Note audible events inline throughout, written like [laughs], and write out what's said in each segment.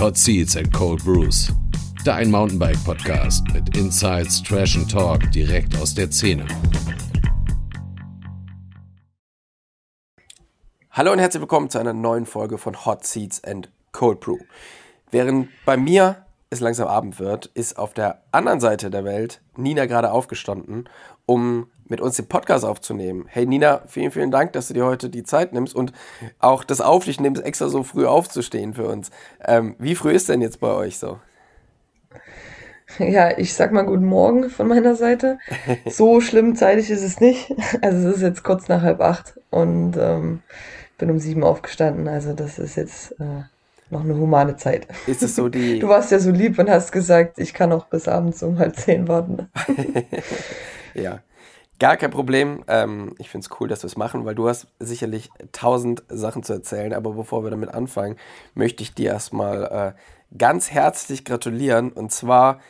Hot Seats and Cold Brews. Dein Mountainbike-Podcast mit Insights, Trash and Talk direkt aus der Szene. Hallo und herzlich willkommen zu einer neuen Folge von Hot Seats and Cold Brew. Während bei mir es langsam Abend wird, ist auf der anderen Seite der Welt Nina gerade aufgestanden, um mit uns den Podcast aufzunehmen. Hey Nina, vielen, vielen Dank, dass du dir heute die Zeit nimmst und auch das auf dich nimmst, extra so früh aufzustehen für uns. Ähm, wie früh ist denn jetzt bei euch so? [laughs] Ja, ich sag mal guten Morgen von meiner Seite. [laughs] So schlimm zeitig ist es nicht. [laughs] Also es ist jetzt kurz nach halb acht und ähm, bin um sieben aufgestanden. Also das ist jetzt äh, noch eine humane Zeit. Ist es so die... Du warst ja so lieb und hast gesagt, ich kann auch bis abends um halb zehn warten. ja. Gar kein Problem. Ähm, ich finde es cool, dass wir es machen, weil du hast sicherlich tausend Sachen zu erzählen. Aber bevor wir damit anfangen, möchte ich dir erstmal äh, ganz herzlich gratulieren. Und zwar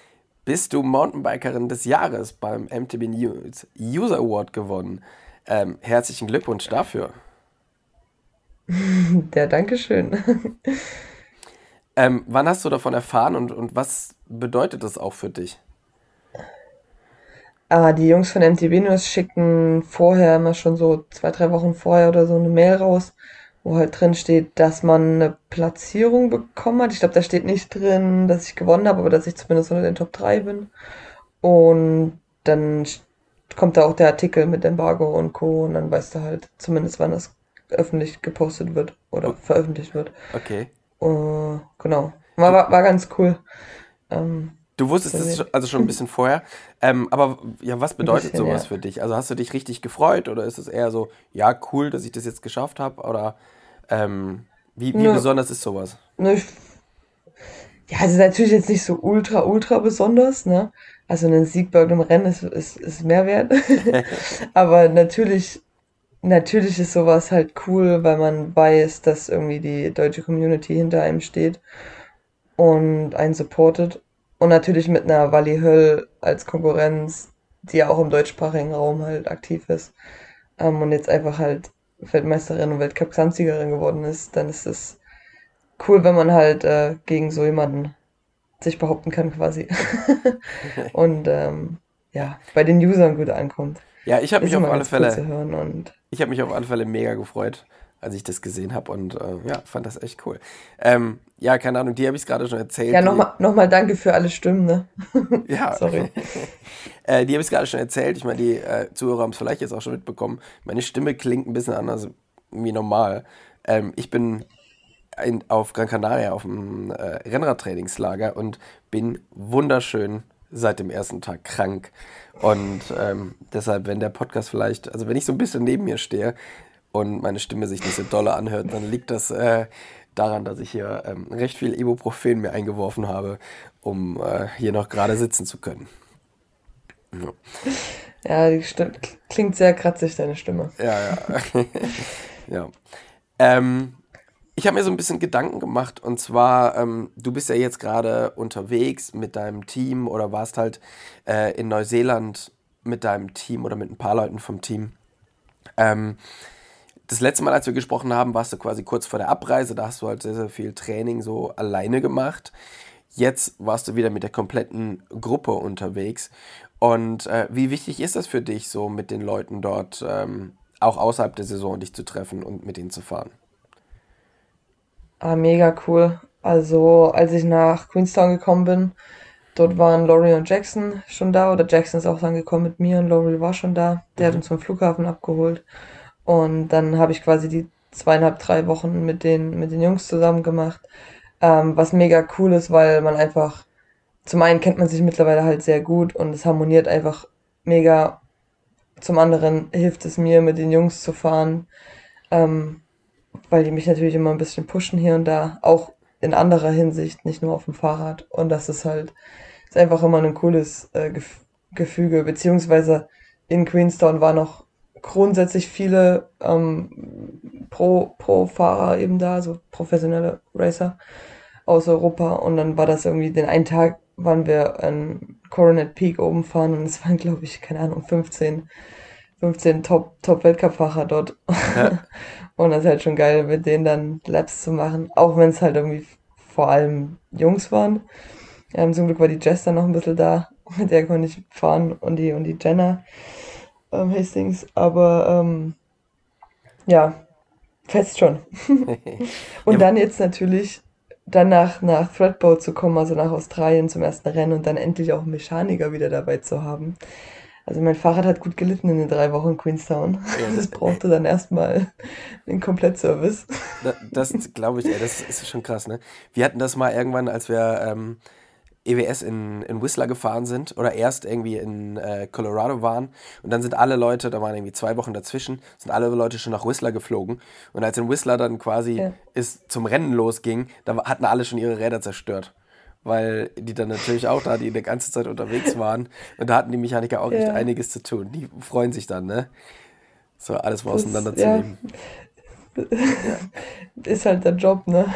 bist du Mountainbikerin des Jahres beim MTB News User Award gewonnen. Ähm, herzlichen Glückwunsch dafür. [laughs] Der Dankeschön. ähm, wann hast du davon erfahren und, und was bedeutet das auch für dich? Ah, die Jungs von MTV News schicken vorher immer schon so zwei, drei Wochen vorher oder so eine Mail raus, wo halt drin steht, dass man eine Platzierung bekommen hat. Ich glaube, da steht nicht drin, dass ich gewonnen habe, aber dass ich zumindest unter den Top 3 bin. Und dann kommt da auch der Artikel mit Embargo und Co. Und dann weißt du halt zumindest, wann das öffentlich gepostet wird oder oh. veröffentlicht wird. Okay. Uh, genau. War, war, war ganz cool. Ähm, Du wusstest es also schon ein bisschen vorher. Ähm, aber ja, was bedeutet bisschen, sowas ja. für dich? Also hast du dich richtig gefreut oder ist es eher so, ja, cool, dass ich das jetzt geschafft habe? Oder ähm, wie, wie ne, besonders ist sowas? Ne, ja, es ist natürlich jetzt nicht so ultra, ultra besonders, ne? Also ein Sieg bei einem Rennen ist, ist, ist mehr wert. [laughs] aber natürlich, natürlich ist sowas halt cool, weil man weiß, dass irgendwie die deutsche Community hinter einem steht und einen supportet. Und natürlich mit einer Wally Höll als Konkurrenz, die ja auch im deutschsprachigen Raum halt aktiv ist. Ähm, und jetzt einfach halt Weltmeisterin und Weltcup-Gesamtsiegerin geworden ist, dann ist es cool, wenn man halt äh, gegen so jemanden sich behaupten kann quasi. [laughs] und ähm, ja, bei den Usern gut ankommt. Ja, ich habe mich auf alle Fälle. ich habe mich auf alle Fälle mega gefreut als ich das gesehen habe und äh, ja, fand das echt cool. Ähm, ja, keine Ahnung, die habe ich gerade schon erzählt. Ja, nochmal noch mal danke für alle Stimmen, ne? [laughs] ja. Sorry. [laughs] äh, die habe ich gerade schon erzählt. Ich meine, die äh, Zuhörer haben es vielleicht jetzt auch schon mitbekommen. Meine Stimme klingt ein bisschen anders wie normal. Ähm, ich bin in, auf Gran Canaria auf dem äh, Rennradtrainingslager und bin wunderschön seit dem ersten Tag krank. Und ähm, deshalb, wenn der Podcast vielleicht, also wenn ich so ein bisschen neben mir stehe, und meine Stimme sich nicht so dolle anhört, dann liegt das äh, daran, dass ich hier ähm, recht viel Ibuprofen mir eingeworfen habe, um äh, hier noch gerade sitzen zu können. Ja, ja die Stimme, klingt sehr kratzig, deine Stimme. Ja, ja. [laughs] ja. Ähm, ich habe mir so ein bisschen Gedanken gemacht und zwar, ähm, du bist ja jetzt gerade unterwegs mit deinem Team oder warst halt äh, in Neuseeland mit deinem Team oder mit ein paar Leuten vom Team. Ähm, das letzte Mal, als wir gesprochen haben, warst du quasi kurz vor der Abreise. Da hast du halt sehr, sehr viel Training so alleine gemacht. Jetzt warst du wieder mit der kompletten Gruppe unterwegs. Und äh, wie wichtig ist das für dich, so mit den Leuten dort ähm, auch außerhalb der Saison dich zu treffen und mit ihnen zu fahren? Ah, mega cool. Also, als ich nach Queenstown gekommen bin, dort waren Laurie und Jackson schon da. Oder Jackson ist auch dann gekommen mit mir und Laurie war schon da. Der mhm. hat uns vom Flughafen abgeholt. Und dann habe ich quasi die zweieinhalb, drei Wochen mit den, mit den Jungs zusammen gemacht. Ähm, was mega cool ist, weil man einfach, zum einen kennt man sich mittlerweile halt sehr gut und es harmoniert einfach mega. Zum anderen hilft es mir, mit den Jungs zu fahren, ähm, weil die mich natürlich immer ein bisschen pushen hier und da, auch in anderer Hinsicht, nicht nur auf dem Fahrrad. Und das ist halt, ist einfach immer ein cooles äh, Gefüge, beziehungsweise in Queenstown war noch grundsätzlich viele ähm, Pro-Fahrer eben da, so professionelle Racer aus Europa. Und dann war das irgendwie, den einen Tag waren wir an Coronet Peak oben fahren und es waren, glaube ich, keine Ahnung, 15, 15 Top-Weltcup-Fahrer Top dort. Ja. [laughs] und das ist halt schon geil, mit denen dann Laps zu machen, auch wenn es halt irgendwie vor allem Jungs waren. Ähm, zum Glück war die Jess dann noch ein bisschen da, [laughs] mit der konnte ich fahren und die, und die Jenna ähm, Hastings. Aber ähm, ja, fest schon. [laughs] [laughs] und dann jetzt natürlich danach nach Threadboat zu kommen, also nach Australien zum ersten Rennen und dann endlich auch einen Mechaniker wieder dabei zu haben. Also mein Fahrrad hat gut gelitten in den drei Wochen in Queenstown. Ja, [laughs] das, brauchte dann erstmal den Komplettservice. Das, das glaube ich, ey, das ist schon krass, ne? Wir hatten das mal irgendwann, als wir ähm, EWS in, in Whistler gefahren sind oder erst irgendwie in äh, Colorado waren und dann sind alle Leute, da waren irgendwie zwei Wochen dazwischen, sind alle Leute schon nach Whistler geflogen und als in Whistler dann quasi ja. es zum Rennen losging, da hatten alle schon ihre Räder zerstört. Weil die dann natürlich auch da, die eine ganze Zeit unterwegs waren. Und da hatten die Mechaniker auch ja. echt einiges zu tun. Die freuen sich dann, ne? So alles mal auseinanderzunehmen. Ja. Ist halt der Job, ne?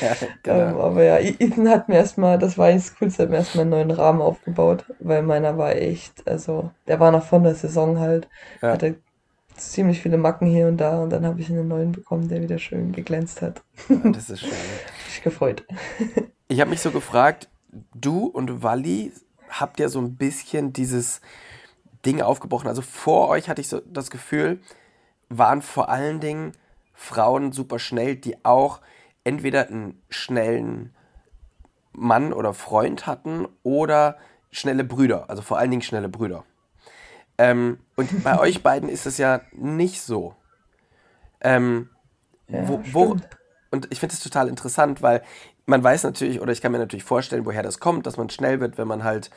Ja, genau. ähm, aber ja, Ethan hat mir erstmal, das war das Coolste, hat mir erstmal einen neuen Rahmen aufgebaut, weil meiner war echt, also der war noch von der Saison halt, ja. hatte ziemlich viele Macken hier und da und dann habe ich einen neuen bekommen, der wieder schön geglänzt hat. Ja, das ist schön. [laughs] ich gefreut. [laughs] Ich habe mich so gefragt, du und Wally habt ja so ein bisschen dieses Ding aufgebrochen. Also vor euch hatte ich so das Gefühl, waren vor allen Dingen Frauen super schnell, die auch entweder einen schnellen Mann oder Freund hatten oder schnelle Brüder, also vor allen Dingen schnelle Brüder. Ähm, und bei [laughs] euch beiden ist es ja nicht so. Ähm, ja, wo, wo, und ich finde es total interessant, weil man weiß natürlich, oder ich kann mir natürlich vorstellen, woher das kommt, dass man schnell wird, wenn man halt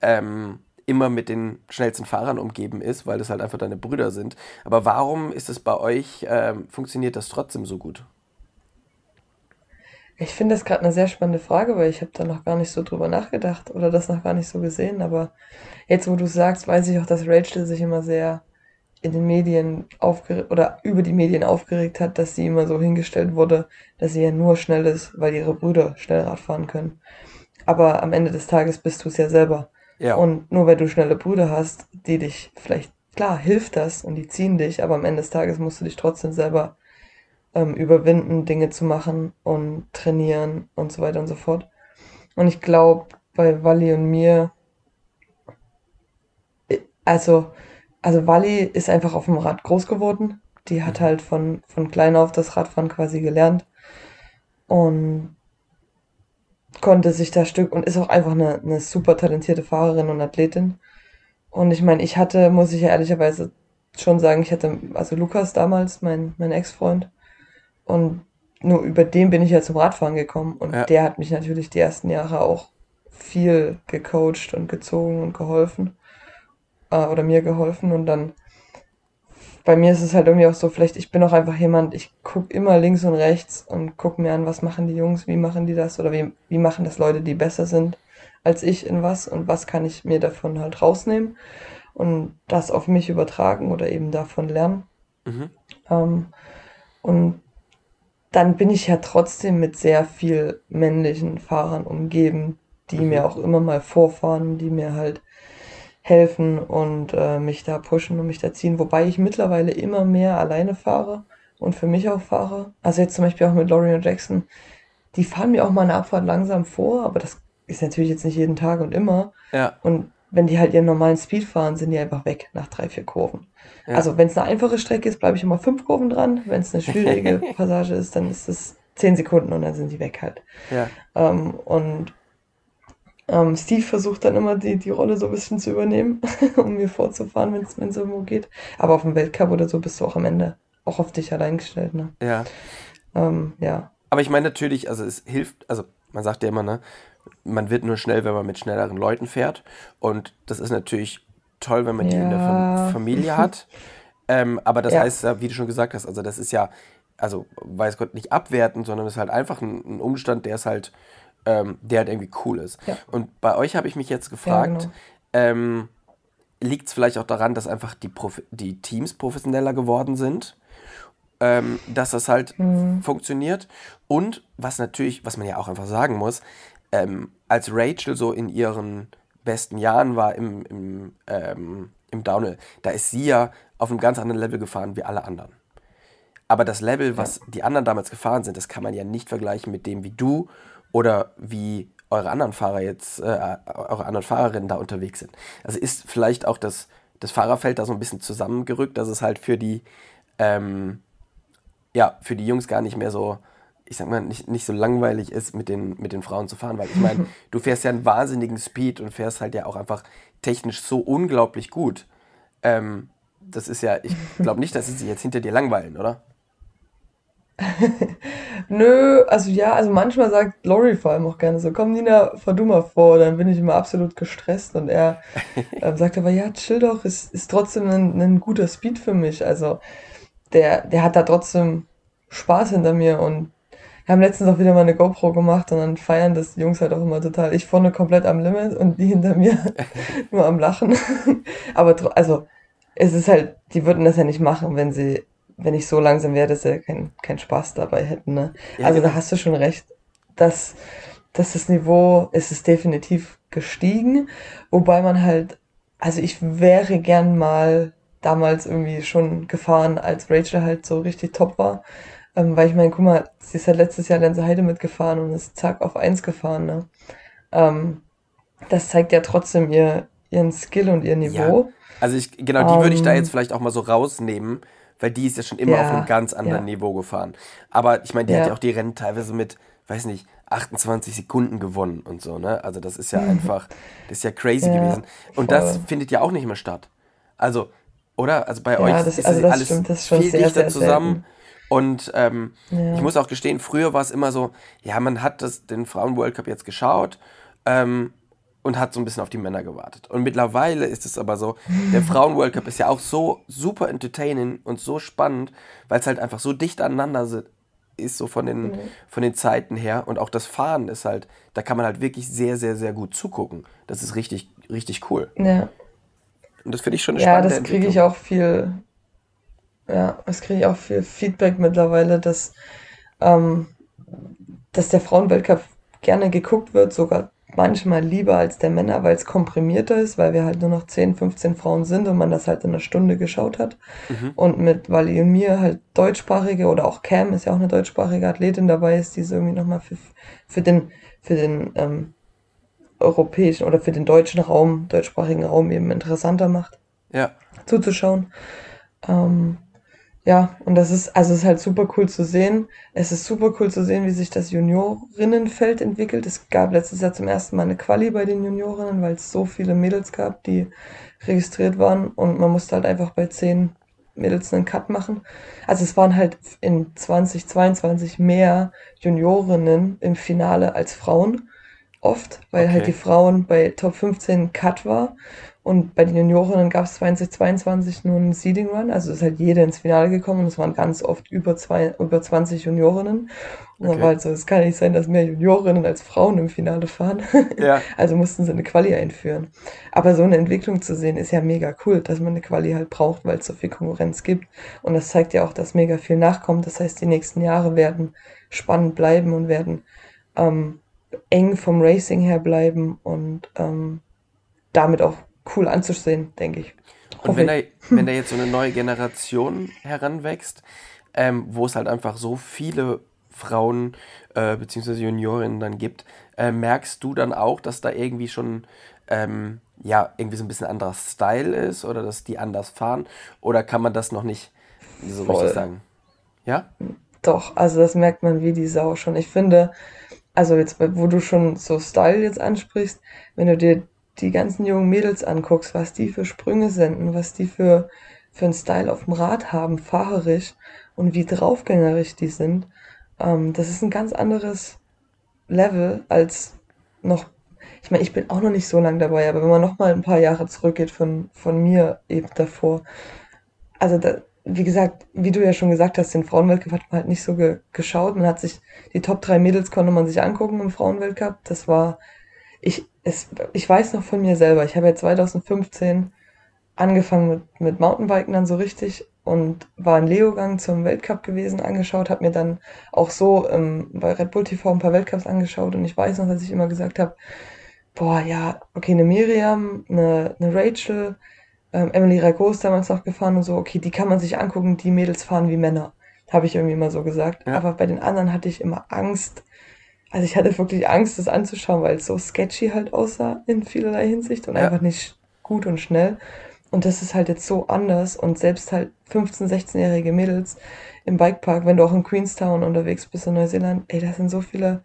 ähm, immer mit den schnellsten Fahrern umgeben ist, weil das halt einfach deine Brüder sind. Aber warum ist es bei euch, ähm, funktioniert das trotzdem so gut? Ich finde das gerade eine sehr spannende Frage, weil ich habe da noch gar nicht so drüber nachgedacht oder das noch gar nicht so gesehen. Aber jetzt, wo du sagst, weiß ich auch, dass Rachel sich immer sehr in den Medien aufgeregt oder über die Medien aufgeregt hat, dass sie immer so hingestellt wurde, dass sie ja nur schnell ist, weil ihre Brüder schnell Rad fahren können. Aber am Ende des Tages bist du es ja selber. Ja. Und nur weil du schnelle Brüder hast, die dich vielleicht, klar, hilft das und die ziehen dich, aber am Ende des Tages musst du dich trotzdem selber ähm, überwinden, Dinge zu machen und trainieren und so weiter und so fort. Und ich glaube, bei Wally und mir, äh, also, also Wally ist einfach auf dem Rad groß geworden. Die hat mhm. halt von, von klein auf das Radfahren quasi gelernt. Und konnte sich da Stück und ist auch einfach eine, eine super talentierte Fahrerin und Athletin. Und ich meine, ich hatte, muss ich ja ehrlicherweise schon sagen, ich hatte, also Lukas damals, mein, mein Ex-Freund, und nur über den bin ich ja zum Radfahren gekommen. Und ja. der hat mich natürlich die ersten Jahre auch viel gecoacht und gezogen und geholfen. Äh, oder mir geholfen. Und dann bei mir ist es halt irgendwie auch so, vielleicht ich bin auch einfach jemand, ich gucke immer links und rechts und gucke mir an, was machen die Jungs, wie machen die das oder wie, wie machen das Leute, die besser sind als ich in was und was kann ich mir davon halt rausnehmen und das auf mich übertragen oder eben davon lernen. Mhm. Ähm, und dann bin ich ja trotzdem mit sehr viel männlichen Fahrern umgeben, die mhm. mir auch immer mal vorfahren, die mir halt helfen und äh, mich da pushen und mich da ziehen. Wobei ich mittlerweile immer mehr alleine fahre und für mich auch fahre. Also jetzt zum Beispiel auch mit Laurie und Jackson. Die fahren mir auch mal eine Abfahrt langsam vor, aber das ist natürlich jetzt nicht jeden Tag und immer. Ja. Und wenn die halt ihren normalen Speed fahren, sind die einfach weg nach drei, vier Kurven. Ja. Also wenn es eine einfache Strecke ist, bleibe ich immer fünf Kurven dran. Wenn es eine schwierige [laughs] Passage ist, dann ist es zehn Sekunden und dann sind die weg halt. Ja. Ähm, und ähm, Steve versucht dann immer die, die Rolle so ein bisschen zu übernehmen, [laughs] um mir vorzufahren, wenn es irgendwo geht. Aber auf dem Weltcup oder so bist du auch am Ende auch auf dich allein gestellt. Ne? Ja. Ähm, ja. Aber ich meine natürlich, also es hilft, also man sagt ja immer, ne, man wird nur schnell, wenn man mit schnelleren Leuten fährt. Und das ist natürlich toll, wenn man ja. die in der Familie hat. [laughs] ähm, aber das ja. heißt, wie du schon gesagt hast, also das ist ja, also weiß Gott, nicht abwerten, sondern es ist halt einfach ein, ein Umstand, der ist halt ähm, der halt irgendwie cool ist. Ja. Und bei euch habe ich mich jetzt gefragt, ja, genau. ähm, liegt es vielleicht auch daran, dass einfach die, Profi die Teams professioneller geworden sind? Ähm, dass das halt mhm. funktioniert. Und was natürlich, was man ja auch einfach sagen muss, ähm, als Rachel so in ihren besten Jahren war im, im, ähm, im Downhill, da ist sie ja auf einem ganz anderen Level gefahren wie alle anderen. Aber das Level, was die anderen damals gefahren sind, das kann man ja nicht vergleichen mit dem, wie du oder wie eure anderen Fahrer jetzt, äh, eure anderen Fahrerinnen da unterwegs sind. Also ist vielleicht auch das, das Fahrerfeld da so ein bisschen zusammengerückt, dass es halt für die, ähm, ja, für die Jungs gar nicht mehr so, ich sag mal, nicht, nicht so langweilig ist, mit den, mit den Frauen zu fahren, weil ich meine, [laughs] du fährst ja einen wahnsinnigen Speed und fährst halt ja auch einfach technisch so unglaublich gut. Ähm, das ist ja, ich glaube nicht, dass sie sich jetzt hinter dir langweilen, oder? [laughs] Nö, also ja, also manchmal sagt Lori vor allem auch gerne so, komm Nina, fahr du mal vor, dann bin ich immer absolut gestresst und er [laughs] äh, sagt aber, ja, chill doch, ist, ist trotzdem ein, ein guter Speed für mich, also der, der hat da trotzdem Spaß hinter mir und wir haben letztens auch wieder mal eine GoPro gemacht und dann feiern das die Jungs halt auch immer total. Ich vorne komplett am Limit und die hinter mir [laughs] nur am Lachen. aber also es ist halt, die würden das ja nicht machen, wenn sie wenn ich so langsam wäre, dass sie keinen kein Spaß dabei hätten. Ne? Ja, also genau. da hast du schon recht, dass, dass das Niveau ist es definitiv gestiegen, wobei man halt, also ich wäre gern mal damals irgendwie schon gefahren, als Rachel halt so richtig top war. Ähm, weil ich meine, guck mal, sie ist halt letztes Jahr Lenze Heide mitgefahren und ist zack auf eins gefahren. Ne? Ähm, das zeigt ja trotzdem ihr, ihren Skill und ihr Niveau. Ja. Also ich, genau, die um, würde ich da ähm, jetzt vielleicht auch mal so rausnehmen, weil die ist ja schon immer ja, auf einem ganz anderen ja. Niveau gefahren. Aber ich meine, die ja. hat ja auch die Rennen teilweise mit, weiß nicht, 28 Sekunden gewonnen und so, ne? Also das ist ja einfach, das ist ja crazy gewesen. Und voll. das findet ja auch nicht mehr statt. Also, oder? Also bei euch das, ist also alles stimmt, viel sehr, dichter sehr zusammen. Und ähm, ich muss auch gestehen, früher war es immer so, ja, man hat das, den Frauen-World Cup jetzt geschaut, ähm, und hat so ein bisschen auf die Männer gewartet. Und mittlerweile ist es aber so, der Frauen-World Cup ist ja auch so super entertaining und so spannend, weil es halt einfach so dicht aneinander ist, so von den, mhm. von den Zeiten her. Und auch das Fahren ist halt, da kann man halt wirklich sehr, sehr, sehr gut zugucken. Das ist richtig, richtig cool. Ja. Und das finde ich schon eine ja, spannende Ja, das kriege ich auch viel, ja, das kriege ich auch viel Feedback mittlerweile, dass, ähm, dass der Frauen-Weltcup gerne geguckt wird, sogar manchmal lieber als der Männer, weil es komprimierter ist, weil wir halt nur noch 10, 15 Frauen sind und man das halt in einer Stunde geschaut hat. Mhm. Und mit Wally und mir halt deutschsprachige oder auch Cam ist ja auch eine deutschsprachige Athletin dabei ist, die es irgendwie nochmal für, für den, für den ähm, europäischen oder für den deutschen Raum, deutschsprachigen Raum eben interessanter macht. Ja. Zuzuschauen. Ähm, ja, und das ist, also es ist halt super cool zu sehen. Es ist super cool zu sehen, wie sich das Juniorinnenfeld entwickelt. Es gab letztes Jahr zum ersten Mal eine Quali bei den Juniorinnen, weil es so viele Mädels gab, die registriert waren und man musste halt einfach bei zehn Mädels einen Cut machen. Also es waren halt in 2022 mehr Juniorinnen im Finale als Frauen oft, weil halt okay. halt die Frauen bei Top 15 Cut war und bei den Juniorinnen gab es 2022 nur einen Seeding Run, also ist halt jeder ins Finale gekommen und es waren ganz oft über, zwei, über 20 Juniorinnen. Und okay. dann war halt so, es kann nicht sein, dass mehr Juniorinnen als Frauen im Finale fahren. [laughs] Ja. also mussten sie eine Quali einführen. Aber so eine Entwicklung zu sehen, ist ja mega cool, dass man eine Quali halt braucht, weil es so viel Konkurrenz gibt. Und das zeigt ja auch, dass mega viel nachkommt. Das heißt, die nächsten Jahre werden spannend bleiben und werden ähm, eng vom Racing her bleiben und ähm, damit auch cool anzusehen, denke ich. Und wenn da, wenn da [laughs] jetzt so eine neue Generation heranwächst, ähm, wo es halt einfach so viele Frauen äh, bzw. Juniorinnen dann gibt, äh, merkst du dann auch, dass da irgendwie schon ähm, ja irgendwie so ein bisschen anderer Style ist oder dass die anders fahren? Oder kann man das noch nicht so Voll. richtig sagen? Ja? Doch, also das merkt man wie die Sau schon. Ich finde, also jetzt, wo du schon so Style jetzt ansprichst, wenn du dir die ganzen jungen Mädels anguckst, was die für Sprünge senden, was die für, für einen Style auf dem Rad haben, fahrerisch und wie draufgängerisch die sind, ähm, das ist ein ganz anderes Level als noch, ich meine, ich bin auch noch nicht so lange dabei, aber wenn man noch mal ein paar Jahre zurückgeht von, von mir eben davor, also da, wie gesagt, wie du ja schon gesagt hast, den Frauenweltcup hat man halt nicht so ge geschaut. Man hat sich, die Top 3 Mädels konnte man sich angucken im Frauenweltcup. Das war, ich, es, ich weiß noch von mir selber, ich habe ja 2015 angefangen mit, mit Mountainbiken dann so richtig und war in Leogang zum Weltcup gewesen, angeschaut, habe mir dann auch so ähm, bei Red Bull TV ein paar Weltcups angeschaut und ich weiß noch, dass ich immer gesagt habe, boah, ja, okay, eine Miriam, eine, eine Rachel, ähm, Emily Rago ist damals noch gefahren und so, okay, die kann man sich angucken, die Mädels fahren wie Männer. Habe ich irgendwie immer so gesagt. Ja. Aber bei den anderen hatte ich immer Angst, also ich hatte wirklich Angst, das anzuschauen, weil es so sketchy halt aussah in vielerlei Hinsicht und Ja. einfach nicht gut und schnell. Und das ist halt jetzt so anders und selbst halt 15-, 16-jährige Mädels im Bikepark, wenn du auch in Queenstown unterwegs bist in Neuseeland, ey, da sind so viele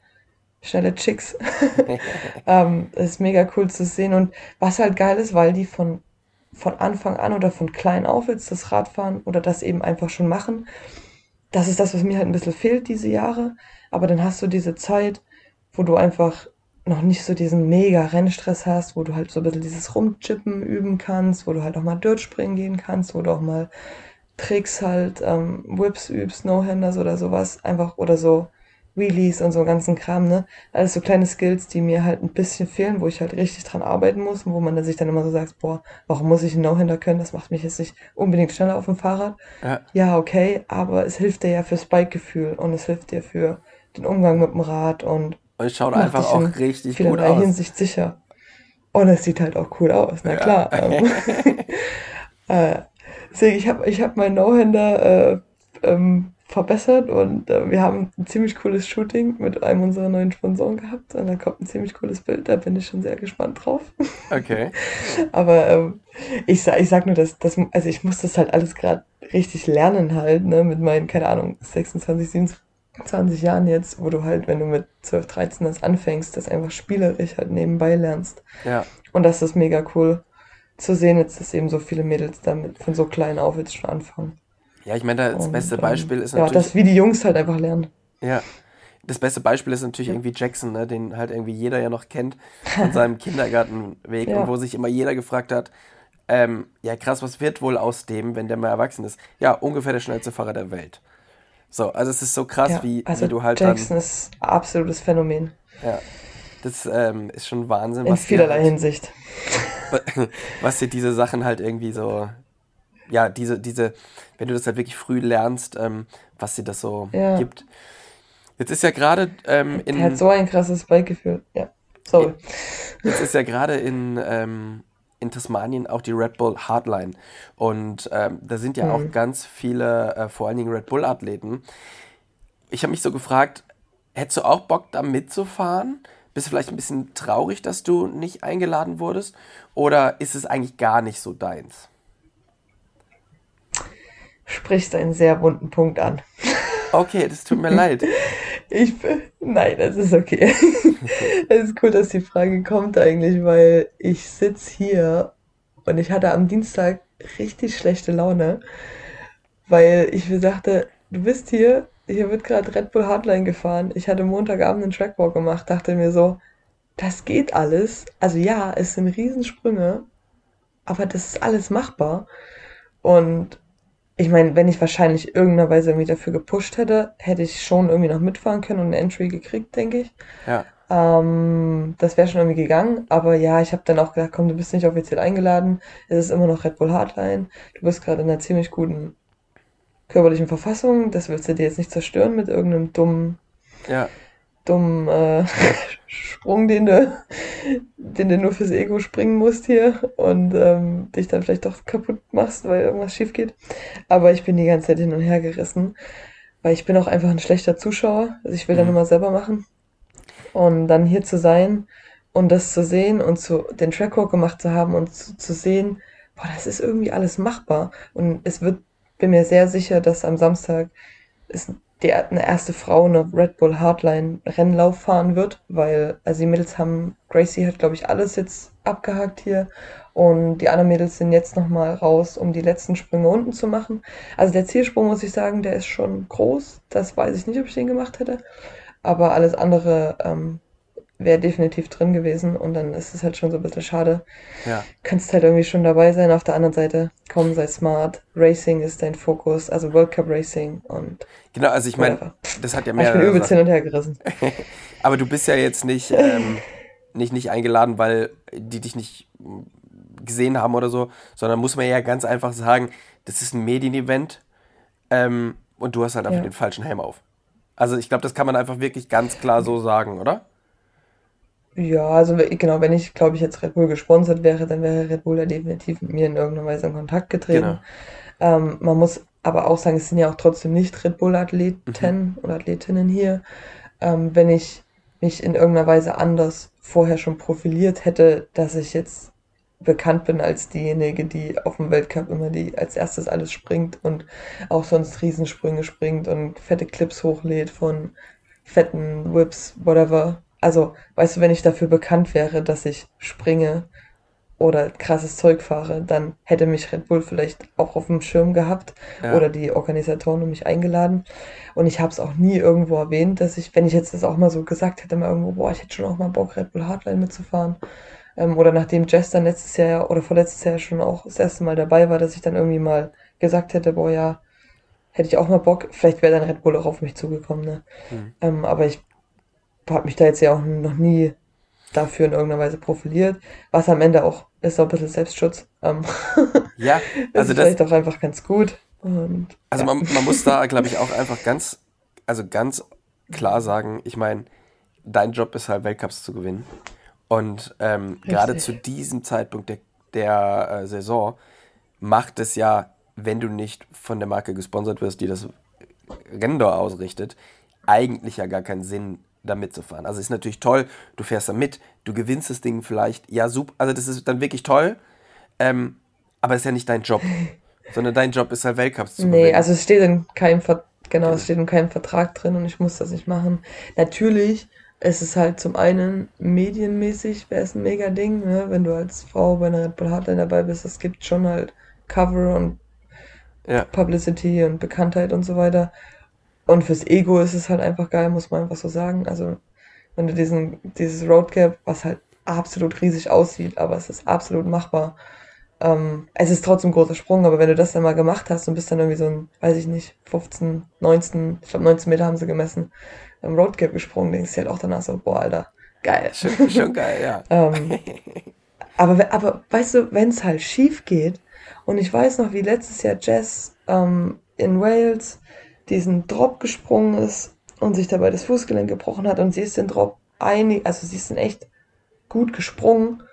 schnelle Chicks. [laughs] [laughs] ähm, das ist mega cool zu sehen und was halt geil ist, weil die von, von Anfang an oder von klein auf jetzt das Radfahren oder das eben einfach schon machen, das ist das, was mir halt ein bisschen fehlt diese Jahre. Aber dann hast du diese Zeit, wo du einfach noch nicht so diesen mega Rennstress hast, wo du halt so ein bisschen dieses Rumchippen üben kannst, wo du halt auch mal Dirt springen gehen kannst, wo du auch mal Tricks halt, ähm, Whips übst, No-Handers oder sowas, einfach oder so Wheelies und so einen ganzen Kram, ne? Alles so kleine Skills, die mir halt ein bisschen fehlen, wo ich halt richtig dran arbeiten muss und wo man dann sich dann immer so sagt, boah, warum muss ich einen No-Hander können? Das macht mich jetzt nicht unbedingt schneller auf dem Fahrrad. Ja. Ja, okay, aber es hilft dir ja fürs Bike-Gefühl und es hilft dir für den Umgang mit dem Rad und Und schaut einfach auch in richtig gut aus. Hinsicht sicher. Und es sieht halt auch cool aus, na Ja. klar. [laughs] Ähm, [laughs] äh, deswegen, ich habe ich hab meinen No-Hander äh, ähm, verbessert und äh, wir haben ein ziemlich cooles Shooting mit einem unserer neuen Sponsoren gehabt und da kommt ein ziemlich cooles Bild, da bin ich schon sehr gespannt drauf. [laughs] Okay. Aber ähm, ich, sag, ich sag nur, dass, dass also ich muss das halt alles gerade richtig lernen halt, ne, mit meinen, keine Ahnung, 26, 27 Jahren jetzt, wo du halt, wenn du mit 12, 13 das anfängst, das einfach spielerisch halt nebenbei lernst. Ja. Und das ist mega cool zu sehen, jetzt, dass eben so viele Mädels damit von so klein auf jetzt schon anfangen. Ja, ich meine, das Und, beste ähm, Beispiel ist Ja, natürlich. das wie die Jungs halt einfach lernen. Ja. Das beste Beispiel ist natürlich irgendwie Jackson, ne, den halt irgendwie jeder ja noch kennt von seinem [laughs] Kindergartenweg Ja. und wo sich immer jeder gefragt hat, ähm, ja krass, was wird wohl aus dem, wenn der mal erwachsen ist? Ja, ungefähr der schnellste Fahrer der Welt. So, also es ist so krass, Ja, wie, also wie du halt Jackson ist absolutes Phänomen. dann, ja, das ähm, ist schon Wahnsinn, In vielerlei halt, Hinsicht. [laughs] was dir diese Sachen halt irgendwie so, ja, diese, diese, wenn du das halt wirklich früh lernst, ähm, was dir das so Ja. gibt. Jetzt ist ja gerade ähm, in, Der hat so ein krasses Bikegefühl. Ja. Sorry. Jetzt ist ja gerade in, ähm, in Tasmanien auch die Red Bull Hardline. Und ähm, da sind ja auch Mhm. ganz viele, äh, vor allen Dingen Red Bull-Athleten. Ich habe mich so gefragt, hättest du auch Bock, da mitzufahren? Bist du vielleicht ein bisschen traurig, dass du nicht eingeladen wurdest? Oder ist es eigentlich gar nicht so deins? Sprichst einen sehr wunden Punkt an. Okay, das tut mir leid. [laughs] Ich bin, nein, das ist okay. [laughs] Es ist cool, dass die Frage kommt eigentlich, weil ich sitz hier und ich hatte am Dienstag richtig schlechte Laune, weil ich mir dachte, du bist hier, hier wird gerade Red Bull Hardline gefahren. Ich hatte Montagabend einen Trackwalk gemacht, dachte mir so, das geht alles. Also ja, es sind Riesensprünge, aber das ist alles machbar. Und ich meine, wenn ich wahrscheinlich irgendeiner Weise irgendwie dafür gepusht hätte, hätte ich schon irgendwie noch mitfahren können und eine Entry gekriegt, denke ich. Ja, Ähm, das wäre schon irgendwie gegangen, aber ja, ich habe dann auch gedacht, komm, du bist nicht offiziell eingeladen. Es ist immer noch Red Bull Hardline. Du bist gerade in einer ziemlich guten körperlichen Verfassung. Das willst du dir jetzt nicht zerstören mit irgendeinem dummen, ja, dummen äh, Sprung, den du, den du nur fürs Ego springen musst hier und ähm, dich dann vielleicht doch kaputt machst, weil irgendwas schief geht. Aber ich bin die ganze Zeit hin und her gerissen, weil ich bin auch einfach ein schlechter Zuschauer. Also ich will dann Mhm. immer selber machen. Und dann hier zu sein und das zu sehen und zu, den Trackwalk gemacht zu haben und zu, zu sehen, boah, das ist irgendwie alles machbar. Und es wird, bin mir sehr sicher, dass am Samstag ist die, eine erste Frau eine Red Bull Hardline Rennlauf fahren wird, weil, also die Mädels haben, Gracie hat, glaube ich, alles jetzt abgehakt hier und die anderen Mädels sind jetzt nochmal raus, um die letzten Sprünge unten zu machen. Also der Zielsprung, muss ich sagen, der ist schon groß. Das weiß ich nicht, ob ich den gemacht hätte. Aber alles andere ähm, wäre definitiv drin gewesen und dann ist es halt schon so ein bisschen schade. ja. Könntest halt irgendwie schon dabei sein. Auf der anderen Seite, komm, sei smart. Racing ist dein Fokus, also World Cup Racing und Genau, also ich meine, das hat ja Aber ich bin übelst hin und her gerissen. [laughs] Aber du bist ja jetzt nicht, ähm, nicht, nicht eingeladen, weil die dich nicht gesehen haben oder so, sondern muss man ja ganz einfach sagen, das ist ein Medienevent ähm, und du hast halt einfach Ja. den falschen Helm auf. Also ich glaube, das kann man einfach wirklich ganz klar so sagen, oder? Ja, also genau, wenn ich, glaube ich, jetzt Red Bull gesponsert wäre, dann wäre Red Bull ja definitiv mit mir in irgendeiner Weise in Kontakt getreten. Genau. Ähm, man muss aber auch sagen, es sind ja auch trotzdem nicht Red Bull-Athleten oder Athletinnen hier. Ähm, wenn ich mich in irgendeiner Weise anders vorher schon profiliert hätte, dass ich jetzt bekannt bin als diejenige, die auf dem Weltcup immer die als erstes alles springt und auch sonst Riesensprünge springt und fette Clips hochlädt von fetten Whips, whatever. Also, weißt du, wenn ich dafür bekannt wäre, dass ich springe oder krasses Zeug fahre, dann hätte mich Red Bull vielleicht auch auf dem Schirm gehabt ja. oder die Organisatoren und mich eingeladen. Und ich habe es auch nie irgendwo erwähnt, dass ich, wenn ich jetzt das auch mal so gesagt hätte, mal irgendwo, boah, ich hätte schon auch mal Bock, Red Bull Hardline mitzufahren. Ähm, oder nachdem Jess dann letztes Jahr oder vorletztes Jahr schon auch das erste Mal dabei war, dass ich dann irgendwie mal gesagt hätte, boah, ja, hätte ich auch mal Bock. Vielleicht wäre dann Red Bull auch auf mich zugekommen, ne? Mhm. Ähm, aber ich habe mich da jetzt ja auch noch nie dafür in irgendeiner Weise profiliert, was am Ende auch ist auch ein bisschen Selbstschutz. Ähm, [laughs] ja, also ist das vielleicht auch einfach ganz gut. Und, also ja. man, man muss da, glaube ich, auch einfach ganz, [laughs] also ganz klar sagen, ich meine, dein Job ist halt Weltcups zu gewinnen. Und ähm, gerade zu diesem Zeitpunkt der, der äh, Saison macht es ja, wenn du nicht von der Marke gesponsert wirst, die das Rennen ausrichtet, eigentlich ja gar keinen Sinn, da mitzufahren. Also ist natürlich toll, du fährst da mit, du gewinnst das Ding vielleicht, ja super, also das ist dann wirklich toll, ähm, aber es ist ja nicht dein Job, [laughs] sondern dein Job ist halt Weltcups zu gewinnen. Nee, also es steht in keinem, Ver genau, es steht in keinem Vertrag drin und ich muss das nicht machen. Natürlich ist es halt zum einen medienmäßig, wäre es ein mega Ding, ne? wenn du als Frau bei einer Red Bull Hardline dabei bist, es gibt schon halt Cover und ja. Publicity und Bekanntheit und so weiter. Und fürs Ego ist es halt einfach geil, muss man einfach so sagen. Also, wenn du diesen, dieses Roadcap, was halt absolut riesig aussieht, aber es ist absolut machbar. Ähm, es ist trotzdem ein großer Sprung, aber wenn du das dann mal gemacht hast und bist dann irgendwie so ein, weiß ich nicht, 15, 19, ich glaube 19 Meter haben sie gemessen, im Roadcap gesprungen, denkst du halt auch danach so, boah, Alter, geil. Schon, schon geil, ja. [laughs] ähm, aber, aber weißt du, wenn es halt schief geht, und ich weiß noch, wie letztes Jahr Jess ähm, in Wales diesen Drop gesprungen ist und sich dabei das Fußgelenk gebrochen hat und sie ist den Drop einig, also sie ist den echt gut gesprungen.